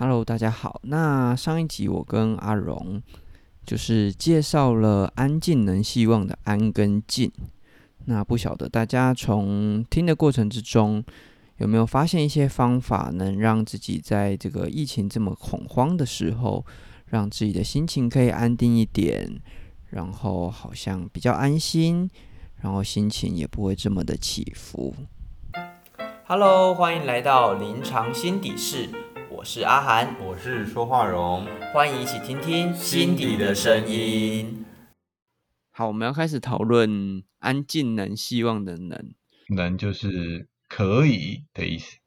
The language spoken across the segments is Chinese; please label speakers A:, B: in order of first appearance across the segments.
A: Hello，大家好。那上一集我跟阿荣就是介绍了安静能希望的安跟静。那不晓得大家从听的过程之中有没有发现一些方法，能让自己在这个疫情这么恐慌的时候，让自己的心情可以安定一点，然后好像比较安心，然后心情也不会这么的起伏。Hello，欢迎来到临床心底室。我是阿涵，
B: 我是说话荣，
A: 欢迎一起听听心底的声音。好，我们要开始讨论安静能希望的能，
B: 能就是可以的意思。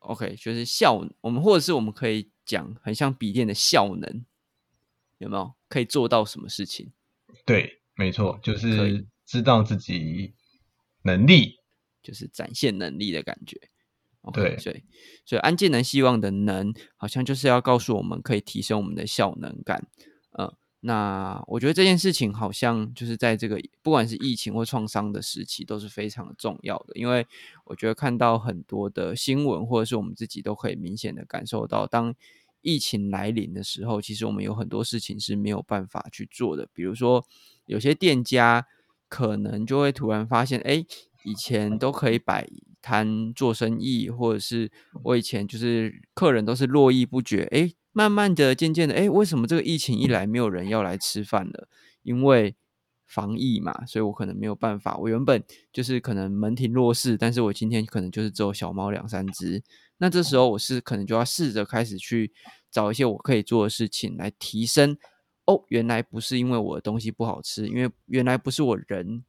A: OK，就是效，我们或者是我们可以讲很像笔电的效能，有没有可以做到什么事情？
B: 对，没错，就是知道自己能力，
A: 就是展现能力的感觉。
B: 对，
A: 所以所以安静能希望的能，好像就是要告诉我们可以提升我们的效能感。呃，那我觉得这件事情好像就是在这个不管是疫情或创伤的时期都是非常的重要的，因为我觉得看到很多的新闻，或者是我们自己都可以明显的感受到，当疫情来临的时候，其实我们有很多事情是没有办法去做的。比如说，有些店家可能就会突然发现，哎，以前都可以摆。谈做生意，或者是我以前就是客人都是络绎不绝，哎，慢慢的、渐渐的，哎，为什么这个疫情一来，没有人要来吃饭了？因为防疫嘛，所以我可能没有办法。我原本就是可能门庭若市，但是我今天可能就是只有小猫两三只。那这时候我是可能就要试着开始去找一些我可以做的事情来提升。哦，原来不是因为我的东西不好吃，因为原来不是我人。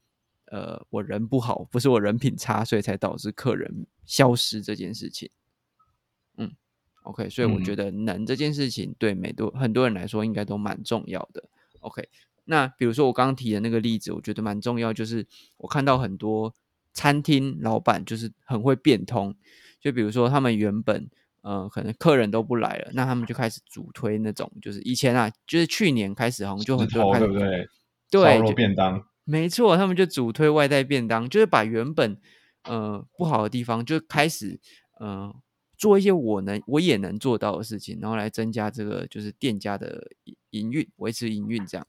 A: 呃，我人不好，不是我人品差，所以才导致客人消失这件事情。嗯，OK，所以我觉得能这件事情对每多很多人来说应该都蛮重要的。OK，那比如说我刚刚提的那个例子，我觉得蛮重要，就是我看到很多餐厅老板就是很会变通，就比如说他们原本呃可能客人都不来了，那他们就开始主推那种，就是以前啊，就是去年开始好像就很多
B: 对不对？
A: 对，
B: 便当。
A: 没错，他们就主推外带便当，就是把原本呃不好的地方，就开始呃做一些我能我也能做到的事情，然后来增加这个就是店家的营运，维持营运这样。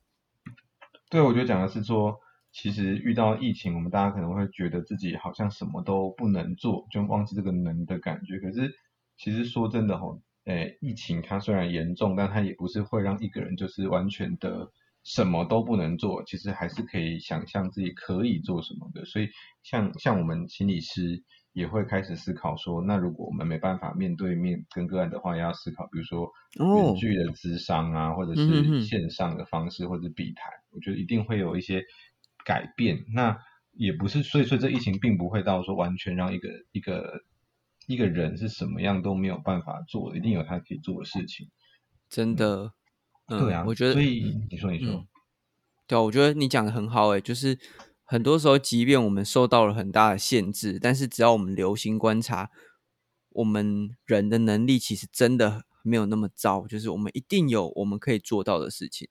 B: 对，我觉得讲的是说，其实遇到疫情，我们大家可能会觉得自己好像什么都不能做，就忘记这个能的感觉。可是其实说真的吼，诶，疫情它虽然严重，但它也不是会让一个人就是完全的。什么都不能做，其实还是可以想象自己可以做什么的。所以，像像我们心理师也会开始思考说，那如果我们没办法面对面跟个案的话，也要思考，比如说远距的咨商啊，或者是线上的方式，或者笔谈，我觉得一定会有一些改变。那也不是，所以说这疫情并不会到说完全让一个一个一个人是什么样都没有办法做，一定有他可以做的事情。
A: 真的。
B: 对啊，
A: 我觉得，
B: 所以你说你说，
A: 对啊，我觉得你讲的很好诶，就是很多时候，即便我们受到了很大的限制，但是只要我们留心观察，我们人的能力其实真的没有那么糟，就是我们一定有我们可以做到的事情。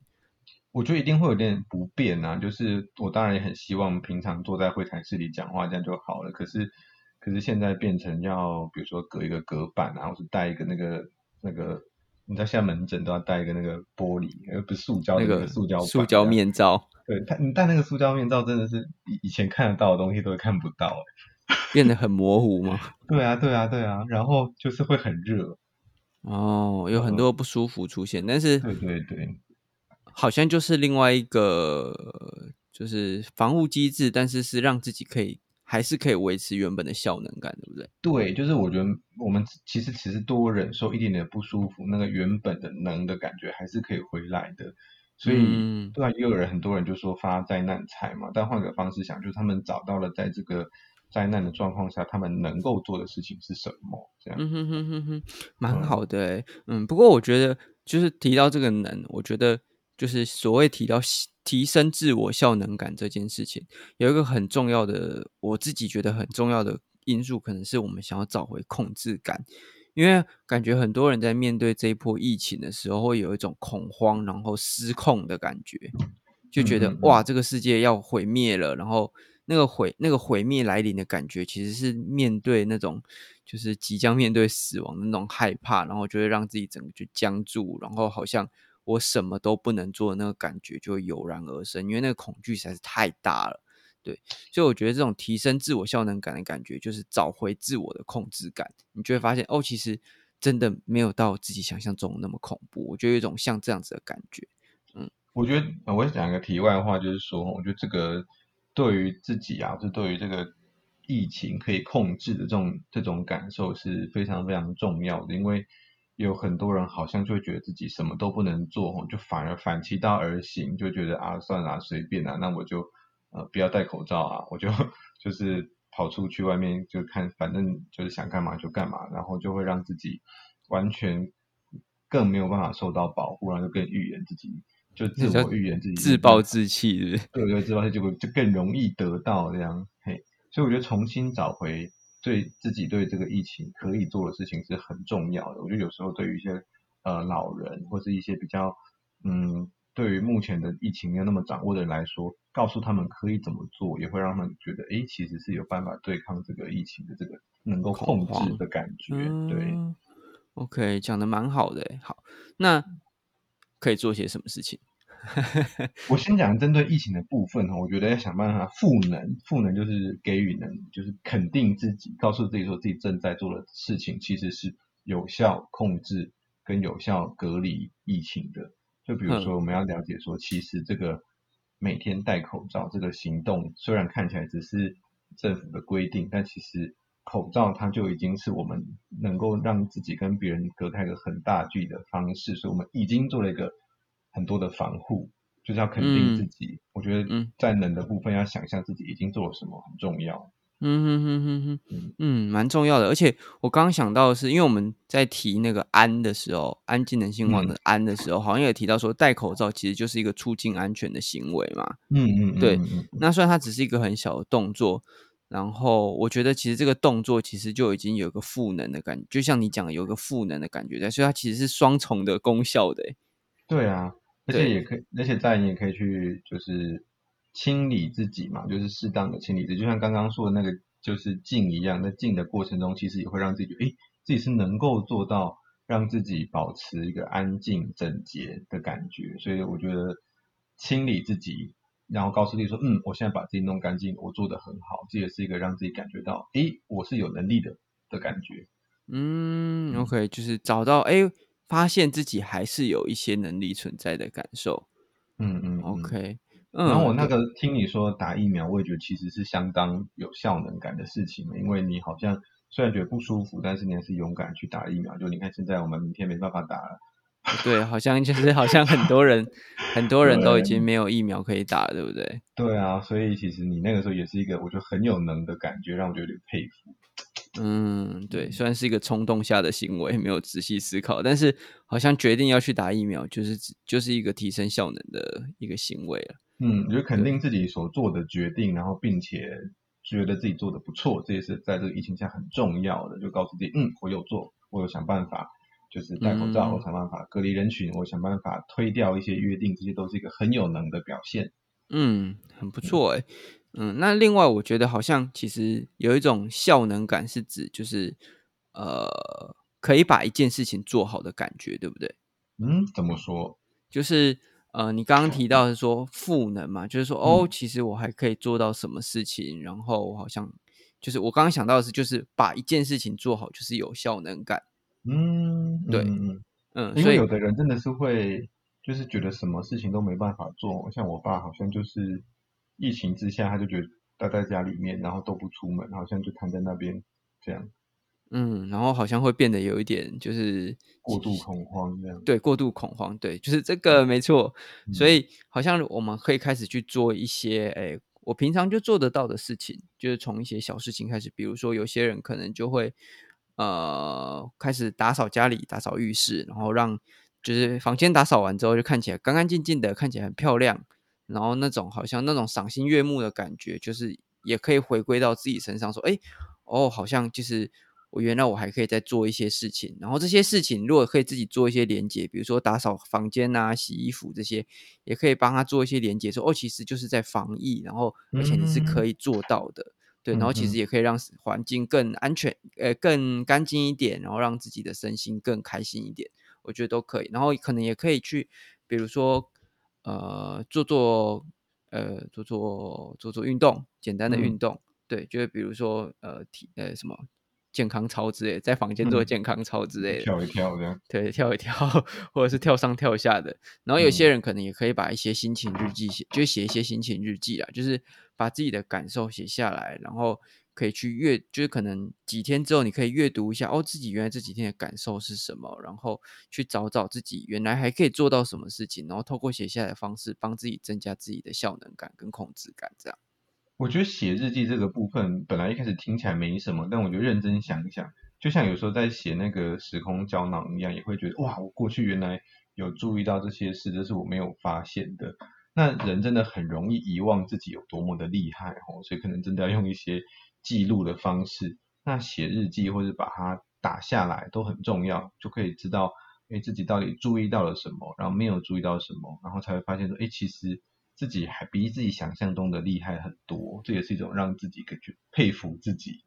B: 我觉得一定会有点不便啊，就是我当然也很希望平常坐在会谈室里讲话这样就好了，可是可是现在变成要比如说隔一个隔板啊，或是带一个那个那个。你在现在门诊都要戴一个那个玻璃，而不是塑胶那个塑胶
A: 塑胶面罩。
B: 对，戴你戴那个塑胶面罩，真的是以以前看得到的东西都看不到，
A: 变得很模糊吗？
B: 对啊，对啊，对啊，然后就是会很热。
A: 哦，有很多不舒服出现，但是
B: 对对对，
A: 好像就是另外一个就是防护机制，但是是让自己可以。还是可以维持原本的效能感，对不对？
B: 对，就是我觉得我们其实其实多忍受一点点不舒服，那个原本的能的感觉还是可以回来的。所以，对啊，也有人很多人就说发灾难财嘛，但换个方式想，就是他们找到了在这个灾难的状况下，他们能够做的事情是什么？这样，嗯哼哼
A: 哼哼，蛮好的。嗯，不过我觉得就是提到这个能，我觉得。就是所谓提到提升自我效能感这件事情，有一个很重要的，我自己觉得很重要的因素，可能是我们想要找回控制感。因为感觉很多人在面对这一波疫情的时候，会有一种恐慌，然后失控的感觉，就觉得哇，这个世界要毁灭了。然后那个毁那个毁灭来临的感觉，其实是面对那种就是即将面对死亡的那种害怕，然后就会让自己整个就僵住，然后好像我什么都不能做的那个感觉就会油然而生，因为那个恐惧实在是太大了。对，所以我觉得这种提升自我效能感的感觉，就是找回自我的控制感，你就会发现哦，其实真的没有到自己想象中那么恐怖。我觉得有一种像这样子的感觉。
B: 嗯我觉得我讲一个题外话，就是说，我觉得这个对于自己啊，就对于这个疫情可以控制的这种这种感受是非常非常重要的，因为有很多人好像就会觉得自己什么都不能做，就反而反其道而行，就觉得啊，算了，随便啊，那我就呃不要戴口罩啊，我就 就是跑出去外面就看，反正就是想干嘛就干嘛，然后就会让自己完全更没有办法受到保护，然后就更预言自己。就自我预言自己
A: 自暴自弃，对
B: 对对，自暴自弃就就更容易得到这样，嘿，所以我觉得重新找回对自己对这个疫情可以做的事情是很重要的。我觉得有时候对于一些呃老人或是一些比较嗯，对于目前的疫情没有那么掌握的人来说，告诉他们可以怎么做，也会让他们觉得哎，其实是有办法对抗这个疫情的这个能够控制的感觉。对
A: ，OK，讲的蛮好的，好，那可以做些什么事情？
B: 我先讲针对疫情的部分哈，我觉得要想办法赋能，赋能就是给予能，就是肯定自己，告诉自己说自己正在做的事情其实是有效控制跟有效隔离疫情的。就比如说，我们要了解说，其实这个每天戴口罩这个行动，虽然看起来只是政府的规定，但其实口罩它就已经是我们能够让自己跟别人隔开一个很大距离的方式，所以我们已经做了一个。很多的防护，就是要肯定自己。我觉得在能的部分，要想象自己已经做了什么，很重要。
A: 嗯哼哼哼哼，嗯，蛮重要的。而且我刚刚想到的是，因为我们在提那个安的时候，安静能兴旺的安的时候，好像也提到说，戴口罩其实就是一个促进安全的行为嘛。
B: 嗯嗯，
A: 对。那虽然它只是一个很小的动作，然后我觉得其实这个动作其实就已经有一个赋能的感觉，就像你讲有一个赋能的感觉在，所以它其实是双重的功效的。
B: 对啊，而且也可以，而且在你也可以去就是清理自己嘛，就是适当的清理自己，就像刚刚说的那个就是静一样，在静的过程中，其实也会让自己觉得，哎，自己是能够做到让自己保持一个安静整洁的感觉。所以我觉得清理自己，然后告诉自己说，嗯，我现在把自己弄干净，我做的很好，这也是一个让自己感觉到，哎，我是有能力的的感觉。
A: 嗯，OK，就是找到哎。发现自己还是有一些能力存在的感受，
B: 嗯嗯
A: ，OK，
B: 然后我那个听你说打疫苗，我也觉得其实是相当有效能感的事情，因为你好像虽然觉得不舒服，但是你还是勇敢去打疫苗。就你看现在我们明天没办法打了，
A: 对，好像就是好像很多人很多人都已经没有疫苗可以打，对不对？
B: 对啊，所以其实你那个时候也是一个我觉得很有能的感觉，让我觉得有点佩服。
A: 嗯，对，虽然是一个冲动下的行为，没有仔细思考，但是好像决定要去打疫苗，就是就是一个提升效能的一个行为了。
B: 嗯，就肯定自己所做的决定，然后并且觉得自己做的不错，这也是在这个疫情下很重要的。就告诉自己，嗯，我有做，我有想办法，就是戴口罩，我想办法隔离人群，我想办法推掉一些约定，这些都是一个很有能的表现。
A: 嗯，很不错哎。嗯，那另外我觉得好像其实有一种效能感，是指就是呃可以把一件事情做好的感觉，对不对？
B: 嗯，怎么说？
A: 就是呃你刚刚提到是说赋能嘛，就是说哦，其实我还可以做到什么事情，然后好像就是我刚刚想到的是，就是把一件事情做好，就是有效能感。
B: 嗯，
A: 对，
B: 嗯嗯，因为有的人真的是会就是觉得什么事情都没办法做，像我爸好像就是。疫情之下，他就觉得待在家里面，然后都不出门，好像就躺在那边这样。
A: 嗯，然后好像会变得有一点就是
B: 过度恐慌这样。
A: 对，过度恐慌，对，就是这个没错。所以好像我们可以开始去做一些，哎，我平常就做得到的事情，就是从一些小事情开始。比如说，有些人可能就会呃开始打扫家里，打扫浴室，然后让就是房间打扫完之后就看起来干干净净的，看起来很漂亮。然后那种好像那种赏心悦目的感觉，就是也可以回归到自己身上，说，哎，哦，好像就是我原来我还可以再做一些事情，然后这些事情如果可以自己做一些连接，比如说打扫房间啊、洗衣服这些，也可以帮他做一些连接，说，哦，其实就是在防疫，然后而且你是可以做到的。对，然后其实也可以让环境更安全，呃，更干净一点，然后让自己的身心更开心一点，我觉得都可以。然后可能也可以去，比如说，呃，做做，呃，做做做做运动，简单的
B: 嗯
A: 运动，对，就是比如说，呃，体，呃，什么健康操之类的，在房间做
B: 嗯
A: 健康操之类的，
B: 跳一跳的。
A: 对，跳一跳，或者是跳上跳下的。然后有些
B: 嗯
A: 人可能也可以把一些心情日记写，就写一些心情日记啊，就是把自己的感受写下来，然后可以去阅，就是可能几天之后你可以阅读一下，哦，自己原来这几天的感受是什么，然后去找找自己原来还可以做到什么事情，然后透过写下来的方式，帮自己增加自己的效能感跟控制感，这样。
B: 我觉得写日记这个部分，本来一开始听起来没什么，但我觉得认真想一想，就像有时候在写那个时空胶囊一样，也会觉得哇，我过去原来有注意到这些事，这是我没有发现的。那人真的很容易遗忘自己有多么的厉害哦，所以可能真的要用一些记录的方式。那写日记或者把它打下来都很重要，就可以知道，哎，自己到底注意到了什么，然后没有注意到什么，然后才会发现说，哎，其实。自己还比自己想象中的厉害很多，这也是一种让自己感觉佩服自己，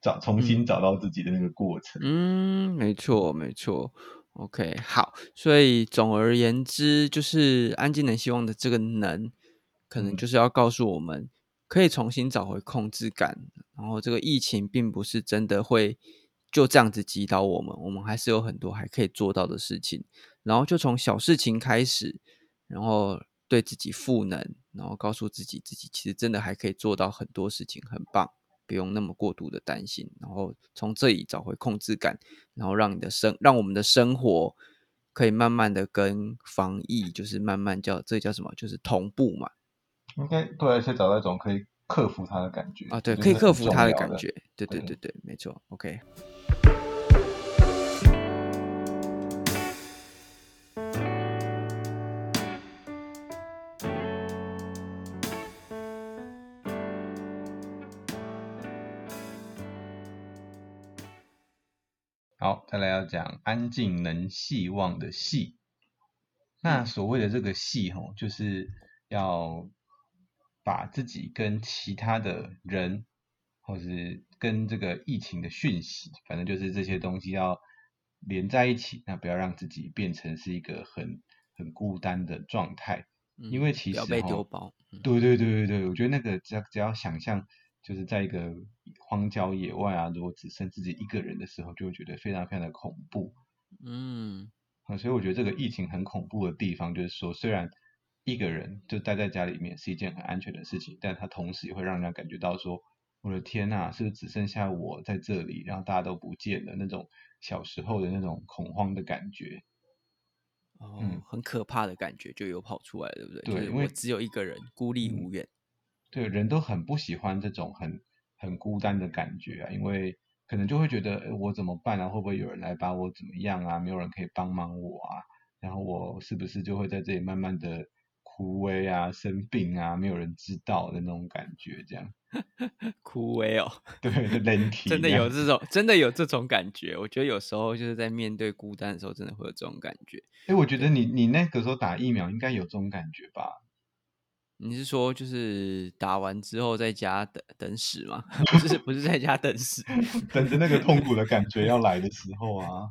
B: 找重新找到自己的那个过程。
A: 嗯，没错，没错。OK，好，所以总而言之，就是安静能希望的这个能，可能
B: 嗯
A: 就是要告诉我们，可以重新找回控制感。然后这个疫情并不是真的会就这样子击倒我们，我们还是有很多还可以做到的事情。然后就从小事情开始，然后对自己赋能，然后告诉自己，自己其实真的还可以做到很多事情，很棒。不用那么过度的担心，然后从这里找回控制感，然后让你的生，让我们的生活可以慢慢的跟防疫，就是慢慢叫这叫什么，就是同步嘛。
B: 应该对，而且找到一种可以克服它的感觉
A: 啊，对，可以克服它的感觉，对对
B: 对
A: 对对，没错。OK，
B: 好，再来要讲安静能细望的细。那所谓的这个细吼，就是要把自己跟其他的人，或是跟这个疫情的讯息，反正就是这些东西要连在一起，那不要让自己变成是一个很很孤单的状态。因为其实
A: 不要被
B: 吼
A: 丢包。嗯
B: 对对对对对，我觉得那个只要只要想象，就是在一个荒郊野外啊，如果只剩自己一个人的时候，就会觉得非常非常的恐怖。
A: 嗯
B: 啊，所以我觉得这个疫情很恐怖的地方，就是说，虽然一个人就待在家里面是一件很安全的事情，但它同时也会让人家感觉到说，我的天呐，是不是只剩下我在这里，然后大家都不见了那种小时候的那种恐慌的感觉。
A: 哦，
B: 嗯
A: 很可怕的感觉就有跑出来，对不对？就是
B: 对因为
A: 我只有一个人，孤立
B: 嗯
A: 无援。
B: 对，人都很不喜欢这种很很孤单的感觉啊，因为可能就会觉得，诶我怎么办啊？会不会有人来把我怎么样啊？没有人可以帮忙我啊？然后我是不是就会在这里慢慢的枯萎啊、生病啊？没有人知道的那种感觉，这样。
A: 枯萎哦，
B: 对，就人体
A: 真的有这种，真的有这种感觉。我觉得有时候就是在面对孤单的时候，真的会有这种感觉。
B: 哎，我觉得你你那个时候打疫苗应该有这种感觉吧？
A: 你是说就是打完之后在家等等死吗？不是，不是在家等死。
B: 等着那个痛苦的感觉要来的时候啊。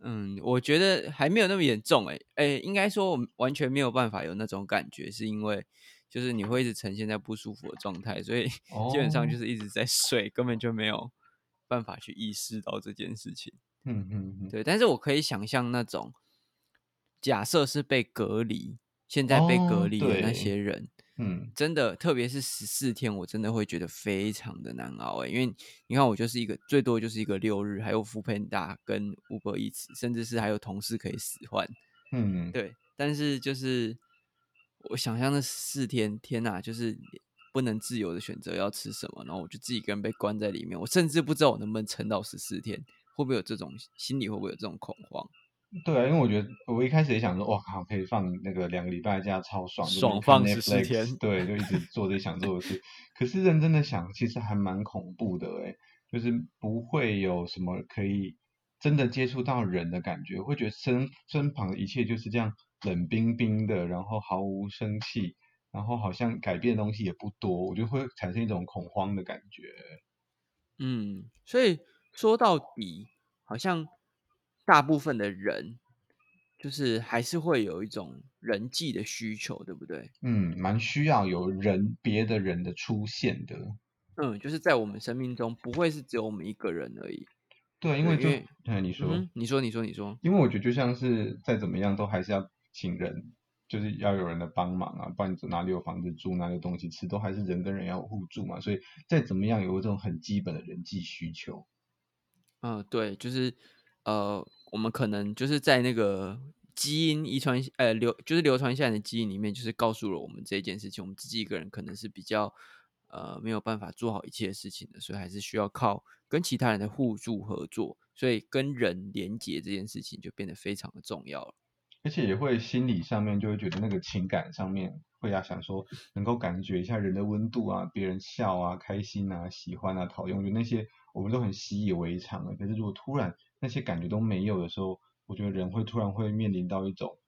A: 嗯，我觉得还没有那么严重诶、诶、应该说我们完全没有办法有那种感觉，是因为就是你会一直呈现在不舒服的状态，所以基本上就
B: 哦
A: 是一直在睡，根本就没有办法去意识到这件事情。
B: 嗯嗯嗯。
A: 对，但是我可以想象那种假设是被隔离，现在被隔
B: 哦
A: 离的那些人，
B: 嗯。
A: 真的，特别是十四天，我真的会觉得非常的难熬诶，因为你看，我就是一个最多就是一个六日，还有福片大跟 Uber Eats，甚至是还有同事可以使唤，
B: 嗯，
A: 对，但是就是我想象那四天，天哪，就是不能自由的选择要吃什么，然后我就自己一个人被关在里面，我甚至不知道我能不能撑到十四天，会不会有这种心里会不会有这种恐慌？
B: 对啊，因为我觉得我一开始也想说，哇靠，可以放那个两个礼拜假，超爽，就
A: 爽放14
B: Netflix，
A: 天
B: 对，就一直做自己想做的事。可是认真的想，其实还蛮恐怖的诶，就是不会有什么可以真的接触到人的感觉，会觉得身身旁的一切就是这样冷冰冰的，然后毫无生气，然后好像改变的东西也不多，我就会产生一种恐慌的感觉。
A: 嗯，所以说到底，好像大部分的人就是还是会有一种人际的需求，对不对？
B: 嗯，蛮需要有人别的人的出现的。
A: 嗯，就是在我们生命中不会是只有我们一个人而已。
B: 对，因为就
A: 对因为
B: 哎，你说，
A: 嗯，你说，你说，你说，
B: 因为我觉得就像是再怎么样都还是要请人，就是要有人的帮忙啊，不然你哪里有房子住，哪里有东西吃，都还是人跟人要互助嘛。所以再怎么样有这种很基本的人际需求。
A: 嗯，对，就是呃，我们可能就是在那个基因遗传呃流，就是流传下来的基因里面，就是告诉了我们这一件事情，我们自己一个人可能是比较呃没有办法做好一切事情的，所以还是需要靠跟其他人的互助合作，所以跟人连接这件事情就变得非常的重要了。
B: 而且也会心理上面就会觉得那个情感上面会要想说，能够感觉一下人的温度啊，别人笑啊、开心啊、喜欢啊、讨厌，我觉得那些我们都很习以为常了。可是如果突然那些感觉都没有的时候，我觉得人会突然会面临到一种，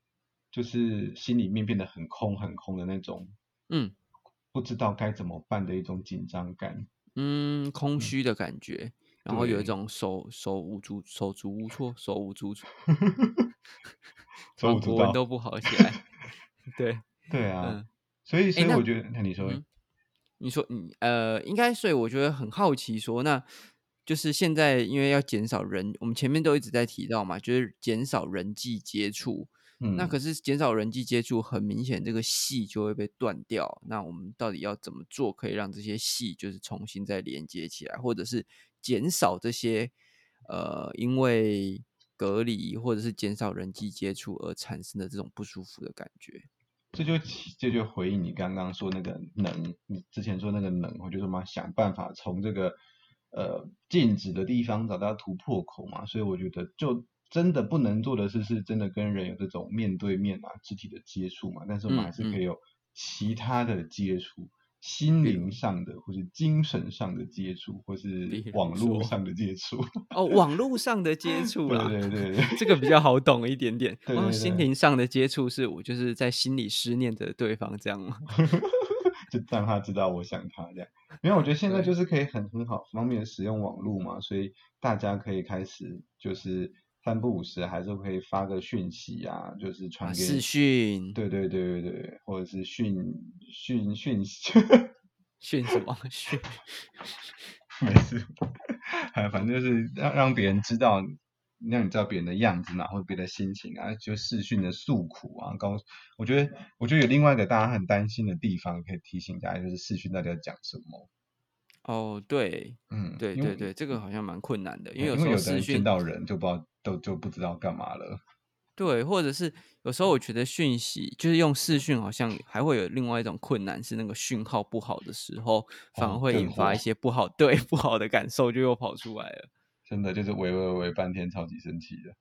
B: 就是心里面变得很空很空的那种，
A: 嗯
B: 不知道该怎么办的一种紧张感。
A: 嗯，空虚的感觉，然后有一
B: 对
A: 种手手无足手足无措、手无足
B: 手
A: 哇
B: 舞足蹈
A: 国文都不好起来。对，
B: 对啊，
A: 嗯。
B: 所以所以
A: 那
B: 我觉得，那你说，
A: 嗯你说你呃，应该，所以我觉得很好奇说，那就是现在因为要减少人，我们前面都一直在提到嘛，就是减少人际接触。那
B: 嗯，
A: 可是减少人际接触，很明显这个系就会被断掉。那我们到底要怎么做，可以让这些系就是重新再连接起来，或者是减少这些呃因为隔离或者是减少人际接触而产生的这种不舒服的感觉？
B: 这就起这就回应你刚刚说那个能，你之前说那个能，我就是嘛想办法从这个呃禁止的地方找到突破口嘛，所以我觉得就真的不能做的事是真的跟人有这种面对面啊肢体的接触嘛，但是我们还是可以有其他的接触。心灵上的，或是精神上的接触，或是网络上的接触，
A: 哦，网络上的接触啦，
B: 对对对
A: 这个比较好懂一点点。哦，
B: 对对对
A: 心灵上的接触是我就是在心里思念着对方这样吗？
B: 就让他知道我想他这样。因为我觉得现在就是可以很很好方便地使用网络嘛，所以大家可以开始就是三不五时还是可以发个讯息啊，就是传
A: 啊，
B: 给
A: 视讯，
B: 对对对对对，或者是讯讯讯息，
A: 讯什么？讯？
B: 没事，哎，反正就是让让别人知道，让你知道别人的样子嘛，或者别人的心情啊，就视讯的诉苦啊，告我觉得我觉得有另外一个大家很担心的地方，可以提醒大家，就是视讯到底要讲什么。
A: 哦，对，
B: 嗯，
A: 对对对，这个好像蛮困难的，因为有时候视讯，
B: 到人就不知道都就不知道干嘛了。
A: 对，或者是有时候我觉得讯息就是用视讯，好像还会有另外一种困难，是那个讯号不好的时候，反而会引发一些不好，对不好的感受就又跑出来了。
B: 真的就是喂喂喂半天，超级生气的。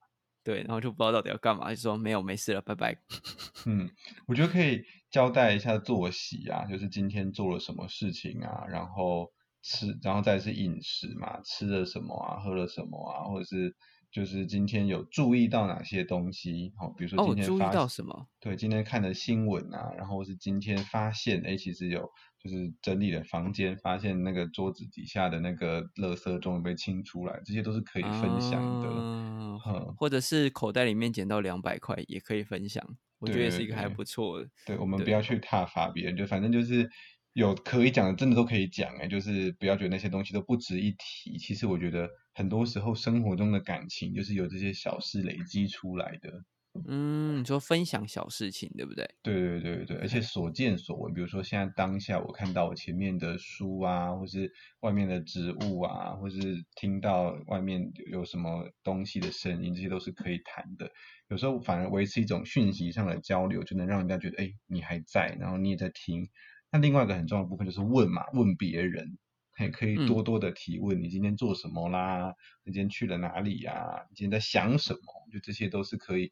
A: 对，然后就不知道到底要干嘛，就说没有没事了，拜拜。
B: 嗯，我觉得可以交代一下作息啊，就是今天做了什么事情啊，然后吃，然后再是饮食嘛，吃了什么啊，喝了什么啊，或者是就是今天有注意到哪些东西，好、比如说
A: 哦，注意
B: 今天发
A: 到什么？
B: 对，今天看的新闻啊，然后是今天发现，哎，其实有就是整理了房间，发现那个桌子底下的那个垃圾终于被清出来，这些都是可以分享的。
A: 啊
B: 嗯，
A: 或者是口袋里面捡到两百块也可以分享，我觉得也是一个还不错的。
B: 对，我们不要去挞伐别人，就反正就是有可以讲的，真的都可以讲，哎，就是不要觉得那些东西都不值一提。其实我觉得很多时候生活中的感情，就是由这些小事累积出来的。
A: 嗯，你说分享小事情，对不对？
B: 对对对对，而且所见所闻，比如说现在当下我看到我前面的书啊，或是外面的植物啊，或是听到外面有有什么东西的声音，这些都是可以谈的。有时候反而维持一种讯息上的交流，就能让人家觉得，哎，你还在，然后你也在听。那另外一个很重要的部分就是问嘛，问别人，也可以
A: 嗯
B: 多多的提问，你今天做什么啦？你今天去了哪里呀、你今天在想什么？就这些都是可以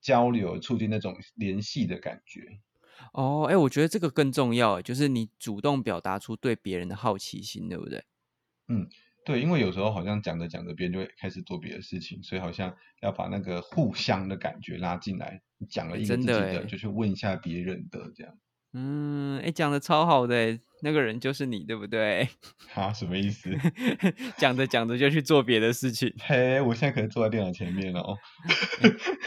B: 交流、促进那种联系的感觉。
A: 哦，哎，我觉得这个更重要，就是你主动表达出对别人的好奇心，对不对？
B: 嗯对，因为有时候好像讲着讲着，别人就会开始做别的事情，所以好像要把那个互相的感觉拉进来。讲了一个
A: 真的
B: 自己的，
A: 欸
B: 就去问一下别人的，这样。
A: 嗯，哎，讲的超好的，那个人就是你，对不对？
B: 哈，什么意思？
A: 讲着讲着就去做别的事情。
B: 嘿，我现在可能坐在电脑前面哦。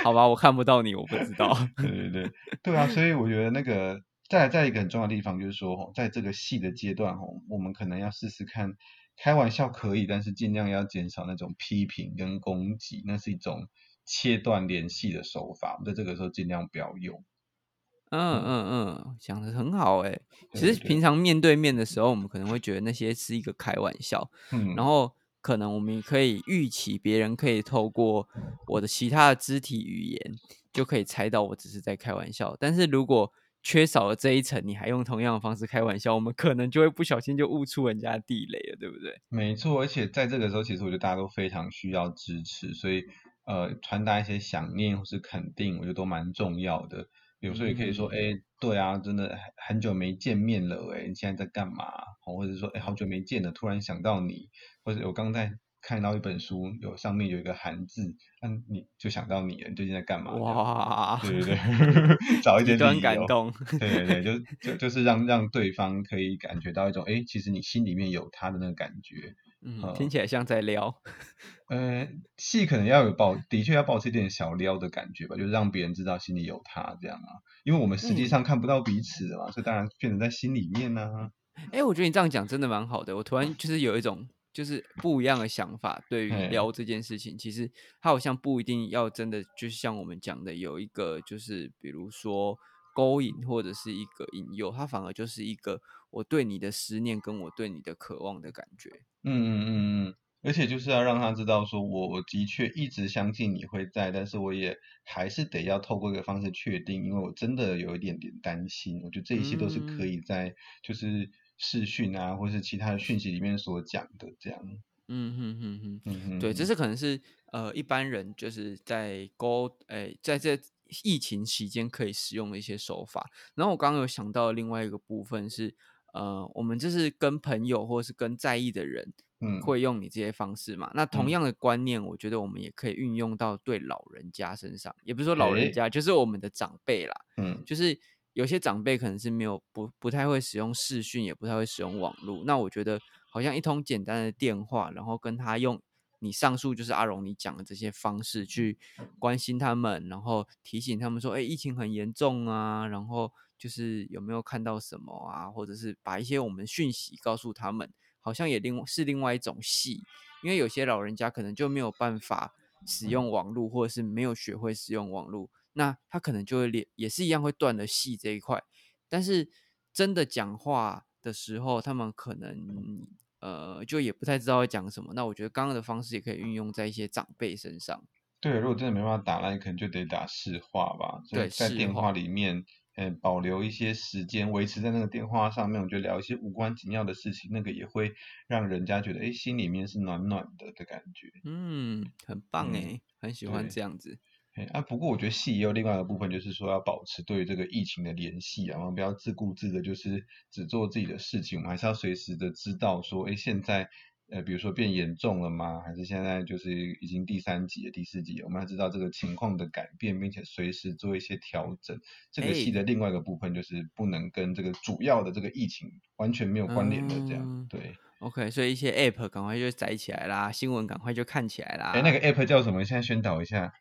A: 好吧，我看不到你，我不知道。
B: 对对对，对啊，所以我觉得那个再再一个很重要的地方就是说，在这个戏的阶段，吼，我们可能要试试看，开玩笑可以，但是尽量要减少那种批评跟攻击，那是一种切断联系的手法，在这个时候尽量不要用。
A: 嗯嗯嗯，讲的很好哎。其实平常面对面的时候，我们可能会觉得那些是一个开玩笑，嗯，然后可能我们也可以预期别人可以透过我的其他的肢体语言，就可以猜到我只是在开玩笑。但是如果缺少了这一层，你还用同样的方式开玩笑，我们可能就会不小心就悟出人家地雷了，对不对？
B: 没错，而且在这个时候，其实我觉得大家都非常需要支持，所以呃，传达一些想念或是肯定，我觉得都蛮重要的。有时候也可以说，哎，对啊，真的很久没见面了，哎，你现在在干嘛？或者说，哎，好久没见了，突然想到你，或者我刚在看到一本书，有上面有一个韩字，那，你就想到你了，你最近在干嘛？哇，对对对，找一点理由，
A: 感动，
B: 对对对，就就就是让让对方可以感觉到一种，哎，其实你心里面有他的那个感觉。
A: 嗯，听起来像在撩。
B: 呃，戏可能要有保，的确要保持一点小撩的感觉吧，就是让别人知道心里有他这样啊。因为我们实际上看不到彼此嘛，所以当然变成在心里面呢。
A: 哎，我觉得你这样讲真的蛮好的。我突然就是有一种就是不一样的想法，对于撩这件事情，其实它好像不一定要真的，就是像我们讲的，有一个就是比如说勾引或者是一个引诱，它反而就是一个我对你的思念跟我对你的渴望的感觉。
B: 嗯嗯嗯嗯，而且就是要让他知道，说我的确一直相信你会在，但是我也还是得要透过一个方式确定，因为我真的有一点点担心。我觉得这一些都是可以在就是视讯啊，或是其他的讯息里面所讲的这样。
A: 嗯哼哼哼，对，这是可能是呃一般人就是在沟诶在这疫情期间可以使用的一些手法。然后我刚刚有想到另外一个部分是。呃，我们就是跟朋友或者是跟在意的人，嗯，会用你这些方式嘛？那同样的观念，我觉得我们也可以运用到对老人家身上，也不是说老人家，就是我们的长辈啦，嗯，就是有些长辈可能是没有不不太会使用视讯，也不太会使用网络，那我觉得好像一通简单的电话，然后跟他用你上述就是阿荣你讲的这些方式去关心他们，然后提醒他们说，哎，疫情很严重啊，然后。就是有没有看到什么啊，或者是把一些我们讯息告诉他们，好像也另是另外一种戏，因为有些老人家可能就没有办法使用网络，或者是没有学会使用网络，那他可能就会连也是一样会断了戏这一块。但是真的讲话的时候，他们可能呃就也不太知道要讲什么。那我觉得刚刚的方式也可以运用在一些长辈身上。
B: 对，如果真的没办法打，那你可能就得打视话吧。对，在电话里面。呃，保留一些时间，维持在那个电话上面，我觉得聊一些无关紧要的事情，那个也会让人家觉得，哎，心里面是暖暖的的感觉。
A: 嗯，很棒哎，很喜欢这样子。
B: 啊，不过我觉得戏也有另外一个部分，就是说要保持对这个疫情的联系啊，我们不要自顾自的，就是只做自己的事情，我们还是要随时的知道说，哎，现在。呃，比如说变严重了吗？还是现在就是已经第三级、第四级？我们要知道这个情况的改变，并且随时做一些调整。这个戏的另外一个部分就是不能跟这个主要的这个疫情完全没有关联的这样。对
A: ，OK，所以一些 App 赶快就载起来啦，新闻赶快就看起来啦。
B: 哎，那个 App 叫什么？现在宣导一下。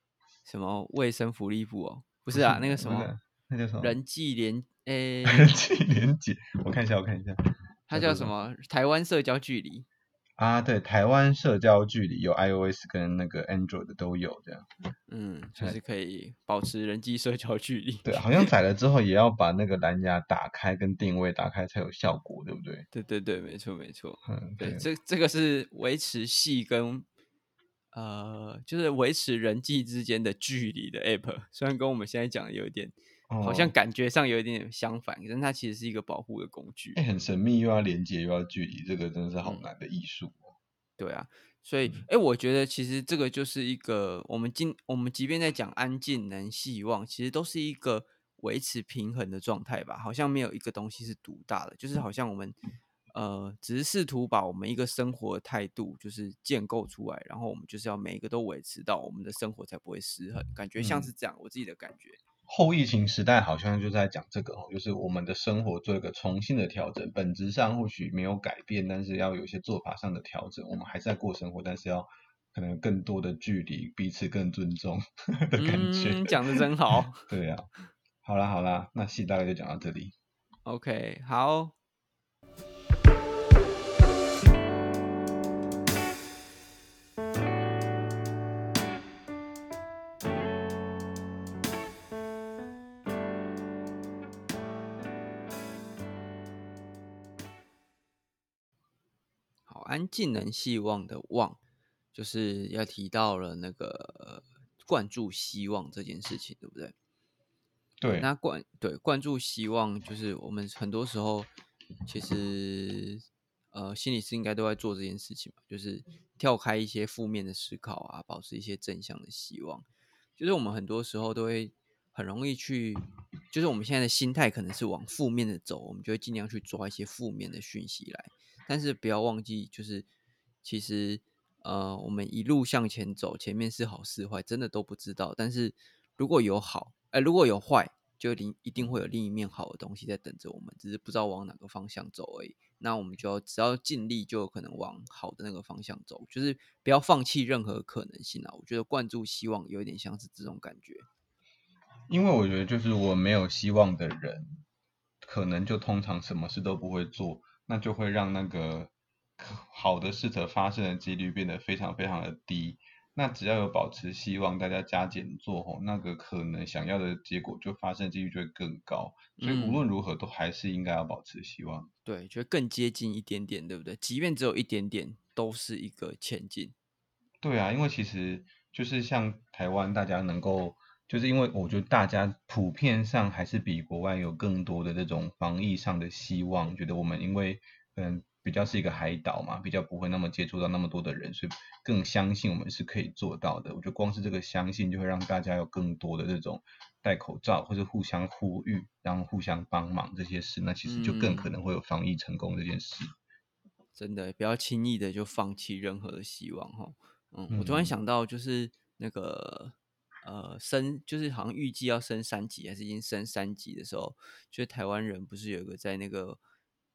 A: 什么卫生福利部哦？不是啊，那个什么？
B: 那叫什么？
A: 人际联 诶，
B: 人际联结。我看一下，我看一下。
A: 它叫什么？台湾社交距离。
B: 啊，对，台湾社交距离有 iOS 跟那个 Android 都有这样，
A: 嗯，就是可以保持人机社交距离。
B: 对，好像 载了之后也要把那个蓝牙打开跟定位打开才有效果，对不对？
A: 对对对，没错没错。嗯，对，这这个是维持系跟呃，就是维持人际之间的距离的 App，虽然跟我们现在讲的有一点。好像感觉上有一点点相反，但它其实是一个保护的工具。
B: 哎，很神秘，又要连接，又要距离，这个真的是好难的艺术哦。
A: 对啊，所以，哎，我觉得其实这个就是一个我们今我们即便在讲安静、能希望，其实都是一个维持平衡的状态吧。好像没有一个东西是独大的，就是好像我们呃，只是试图把我们一个生活态度就是建构出来，然后我们就是要每一个都维持到，我们的生活才不会失衡。感觉像是这样，我自己的感觉。
B: 后疫情时代好像就在讲这个哦，就是我们的生活做一个重新的调整，本质上或许没有改变，但是要有一些做法上的调整。我们还是在过生活，但是要可能更多的距离，彼此更尊重的感觉。
A: 嗯，讲的真好。
B: 对呀、好啦好啦，那戏大概就讲到这里。
A: OK，好。好，安静能希望的望，就是要提到了那个呃灌注希望这件事情，对不对？
B: 对，
A: 那灌对灌注希望，就是我们很多时候其实呃心理师应该都在做这件事情嘛，就是跳开一些负面的思考啊，保持一些正向的希望。就是我们很多时候都会很容易去，就是我们现在的心态可能是往负面的走，我们就会尽量去抓一些负面的讯息来。但是不要忘记，就是其实呃我们一路向前走，前面是好是坏，真的都不知道。但是如果有好，哎、如果有坏，就另一定会有另一面好的东西在等着我们，只是不知道往哪个方向走而已。那我们就要只要尽力，就有可能往好的那个方向走，就是不要放弃任何可能性啊！我觉得灌注希望有一点像是这种感觉。
B: 因为我觉得就是我没有希望的人，可能就通常什么事都不会做，那就会让那个好的事情发生的几率变得非常非常的低。那只要有保持希望，大家加减做吼，那个可能想要的结果就发生的几率就会更高。所以无论如何都还是应该要保持希望。
A: 对，就更接近一点点，对不对？即便只有一点点，都是一个前进。
B: 对啊，因为其实就是像台湾，大家能够，就是因为我觉得大家普遍上还是比国外有更多的这种防疫上的希望，觉得我们因为嗯比较是一个海岛嘛，比较不会那么接触到那么多的人，所以更相信我们是可以做到的。我觉得光是这个相信，就会让大家有更多的这种戴口罩或者互相呼吁，然后互相帮忙这些事，那其实就更可能会有防疫成功这件事。
A: 真的不要轻易的就放弃任何的希望哈。嗯，我突然
B: 嗯
A: 想到，就是那个呃升，就是好像预计要升三级，还是已经升三级的时候，就是台湾人不是有一个在那个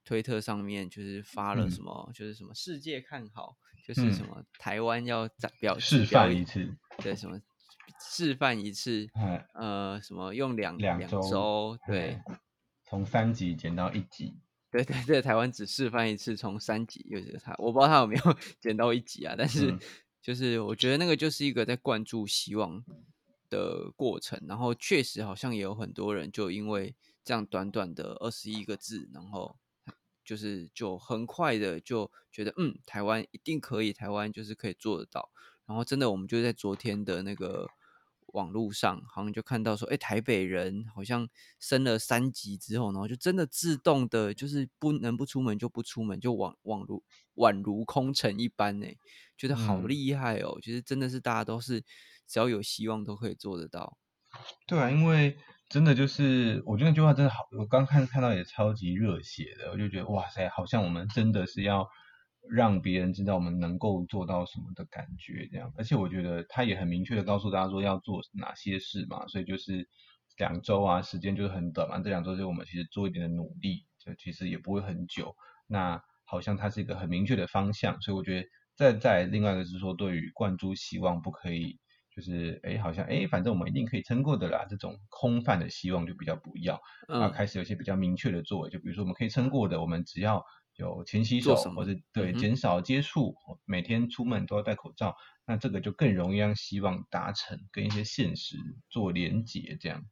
A: 推特上面就是发了
B: 嗯。
A: 什么，就是什么世界看好，就是什
B: 嗯。
A: 么台湾要展表
B: 示范一次，
A: 对什么示范一次，
B: 哎，
A: 呃，什么用两
B: 两周
A: 周，对
B: 哎，从三级减到一级。
A: 对对对，台湾只示范一次，从三级又是他，我不知道他有没有 减到一级啊，但是
B: 嗯。
A: 就是我觉得那个就是一个在灌注希望的过程，然后确实好像也有很多人就因为这样短短的二十一个字，然后就是就很快的就觉得嗯，台湾一定可以，台湾就是可以做得到，然后真的我们就在昨天的那个。网络上好像就看到说，哎、台北人好像升了三级之后，然后就真的自动的，就是不能不出门就不出门，就宛宛如宛如空城一般呢，觉得好
B: 嗯
A: 厉害哦！其实真的是大家都是只要有希望都可以做得到。
B: 对啊，因为真的就是，我觉得那句话真的好，我刚看看到也超级热血的，我就觉得哇塞，好像我们真的是要让别人知道我们能够做到什么的感觉这样。而且我觉得他也很明确的告诉大家说要做哪些事嘛，所以就是两周啊，时间就是很短嘛，这两周就我们其实做一点的努力，就其实也不会很久。那好像它是一个很明确的方向，所以我觉得再再另外一个是说，对于灌注希望不可以。就是哎，好像哎，反正我们一定可以撑过的啦。这种空泛的希望就比较不要，啊，
A: 嗯，
B: 开始有一些比较明确的作为，就比如说我们可以撑过的，我们只要有勤洗手，
A: 做什么
B: 或者对减少接触，每天出门都要戴口罩，那这个就更容易让希望达成，跟一些现实做连结，这样。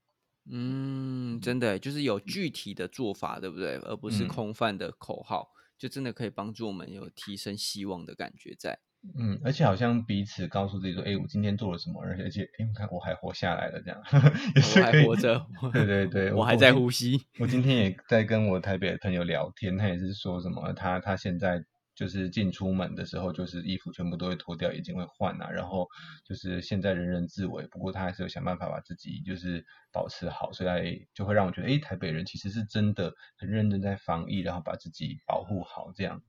A: 嗯，真的就是有具体的做法，对不对？而不是
B: 嗯
A: 空泛的口号，就真的可以帮助我们有提升希望的感觉在。
B: 嗯，而且好像彼此告诉自己说，哎，我今天做了什么，而且而且，哎，你看我还活下来了，这样 也是
A: 我还
B: 可以
A: 活着，
B: 对对对，
A: 我还在呼吸。
B: 我今天也 在跟我台北的朋友聊天，他也是说什么，他他现在就是进出门的时候，就是衣服全部都会脱掉，眼镜会换啊，然后就是现在人人自危，不过他还是有想办法把自己就是保持好，所以就会让我觉得，哎，台北人其实是真的很认真在防疫，然后把自己保护好这样。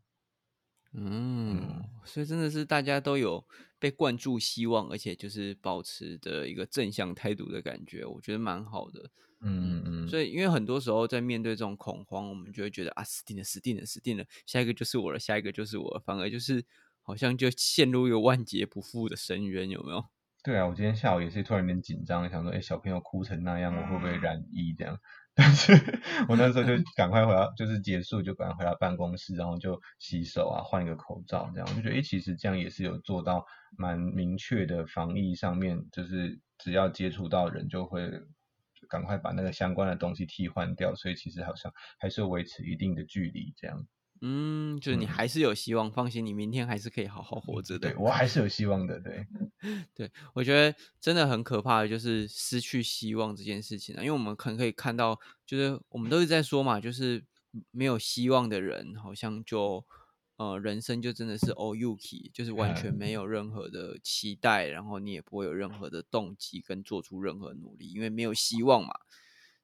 A: 嗯，所以真的是大家都有被灌注希望，而且就是保持的一个正向态度的感觉，我觉得蛮好的。
B: 嗯嗯
A: 所以因为很多时候在面对这种恐慌，我们就会觉得啊，死定了，死定了，死定了，下一个就是我了，下一个就是我了，反而就是好像就陷入一个万劫不复的深渊，有没有？
B: 对啊，我今天下午也是突然有点紧张，想说，哎，小朋友哭成那样，我会不会染疫这样？但是我那时候就赶快回到，就是结束就赶快回到办公室，然后就洗手啊，换一个口罩，这样我就觉得，哎，其实这样也是有做到蛮明确的防疫上面，就是只要接触到人就会赶快把那个相关的东西替换掉，所以其实好像还是维持一定的距离这样。
A: 嗯，就是你还是有希望，放心，你明天还是可以好好活着的。
B: 对我还是有希望的，对。
A: 对，我觉得真的很可怕的，就是失去希望这件事情啊。因为我们可能可以看到，就是我们都是在说嘛，就是没有希望的人，好像就呃，人生就真的是 all yuki，就是完全没有任何的期待，然后你也不会有任何的动机跟做出任何努力，因为没有希望嘛。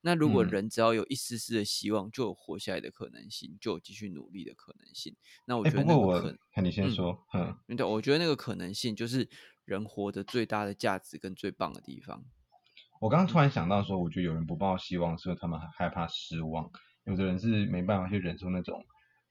A: 那如果人只要有一丝丝的希望，就有活下来的可能性，就有继续努力的可能性。那我觉得，
B: 不过我看你先说，嗯，
A: 对，我觉得那个可能性就是人活的最大的价值跟最棒的地方。
B: 我刚刚突然想到说，我觉得有人不抱希望，是因为他们很害怕失望。有的人是没办法去忍受那种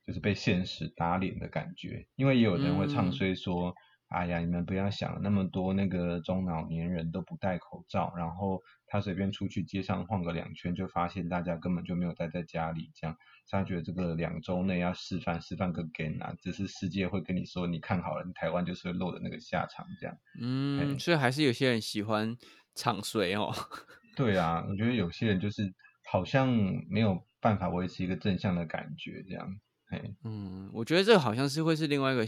B: 就是被现实打脸的感觉，因为也有人会唱衰说。哎呀，你们不要想那么多，那个中老年人都不戴口罩，然后他随便出去街上晃个两圈，就发现大家根本就没有待在家里，这样他觉得这个两周内要示范示范个 gain 啊，只是世界会跟你说，你看好了，台湾就是会落的那个下场这样。
A: 嗯，所以还是有些人喜欢唱衰哦。
B: 对啊，我觉得有些人就是好像没有办法维持一个正向的感觉这样。
A: 嗯，我觉得这个好像是会是另外一个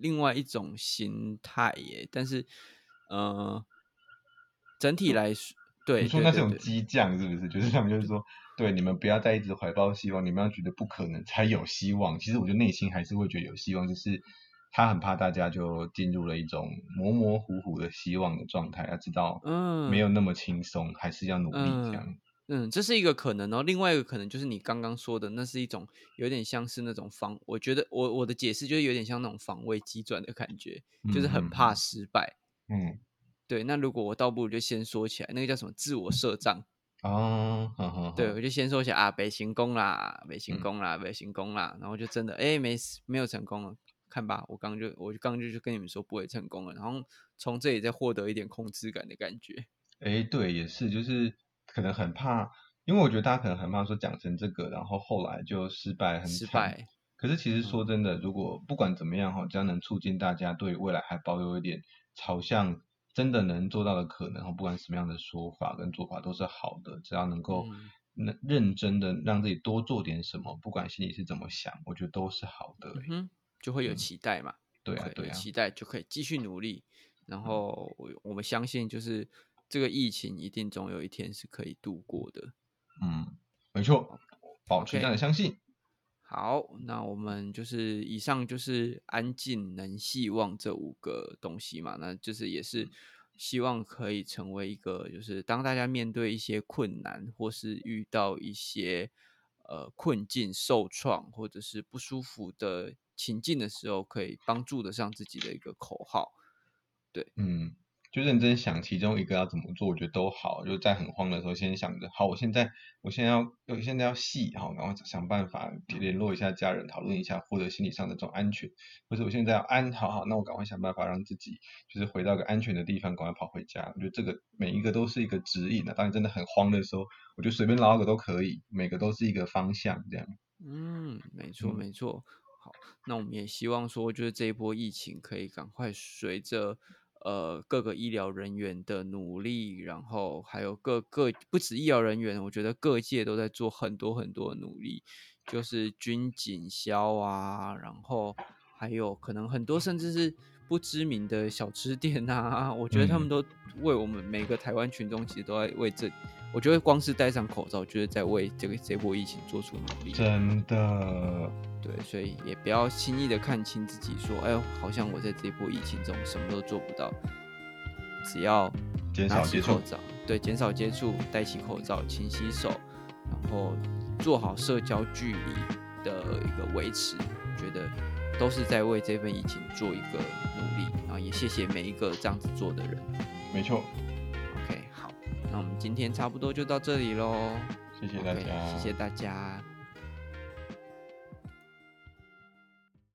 A: 另外一种心态耶，但是，呃，整体来说，对，
B: 你说那是种激将是不是？就是他们就是说，对，你们不要再一直怀抱希望，你们要觉得不可能才有希望。其实我觉得内心还是会觉得有希望，就是他很怕大家就进入了一种模模糊糊的希望的状态，要知道，嗯，没有那么轻松，还是要努力这样。
A: 嗯，这是一个可能哦。另外一个可能就是你刚刚说的，那是一种有点像是那种防，我觉得我我的解释就是有点像那种防卫机转的感觉，就是很怕失败。
B: 嗯，
A: 对。那如果我倒不如就先说起来，那个叫什么自我设障
B: 哦。
A: 对，我就先说起来啊，北行宫啦，北行宫啦，北行宫啦，然后就真的哎没没有成功了，看吧，我刚就我就刚就就跟你们说不会成功了，然后从这里再获得一点控制感的感觉。
B: 哎，对，也是，就是。可能很怕，因为我觉得大家可能很怕说讲成这个，然后后来就失败很
A: 失败。
B: 可是其实说真的，如果不管怎么样哈，只要能促进大家对未来还保有一点朝向真的能做到的可能，不管什么样的说法跟做法都是好的。只要能够认认真的让自己多做点什么，不管心里是怎么想，我觉得都是好的。
A: 嗯，就会有期待嘛。
B: 对啊，对啊，
A: 期待就可以继续努力。然后我我们相信就是。这个疫情一定总有一天是可以度过的。
B: 嗯，没错，保持这样的相信。
A: 好，那我们就是以上就是安静能希望这五个东西嘛，那就是也是希望可以成为一个，就是当大家面对一些困难或是遇到一些呃困境、受创或者是不舒服的情境的时候，可以帮助得上自己的一个口号。对，
B: 嗯。就认真想其中一个要怎么做，我觉得都好。就在很慌的时候，先想着好，我现在我现在要要现在要细，好，然后想办法联络一下家人，讨论一下，获得心理上的这种安全。或者我现在要安，好好，那我赶快想办法让自己就是回到个安全的地方，赶快跑回家。我觉得这个每一个都是一个指引的。当你真的很慌的时候，我觉得随便捞个都可以，每个都是一个方向，这样。
A: 嗯，没错没错。好，那我们也希望说，就是这一波疫情可以赶快随着。呃，各个医疗人员的努力，然后还有各个不止医疗人员，我觉得各界都在做很多很多努力，就是军警消啊，然后还有可能很多甚至是不知名的小吃店啊，我觉得他们都为我们每个台湾群众其实都在为这。我觉得光是戴上口罩，就是在为这个这波疫情做出努力。
B: 真的，
A: 对，所以也不要轻易的看清自己，说，哎呦，好像我在这波疫情中什么都做不到。只要
B: 减少接触，
A: 对，减少接触，戴起口罩，勤洗手，然后做好社交距离的一个维持，觉得都是在为这份疫情做一个努力，然后也谢谢每一个这样子做的人。
B: 没错。
A: OK，好，那我们今天差不多就到这里喽。
B: 谢谢大家，
A: 谢谢大家。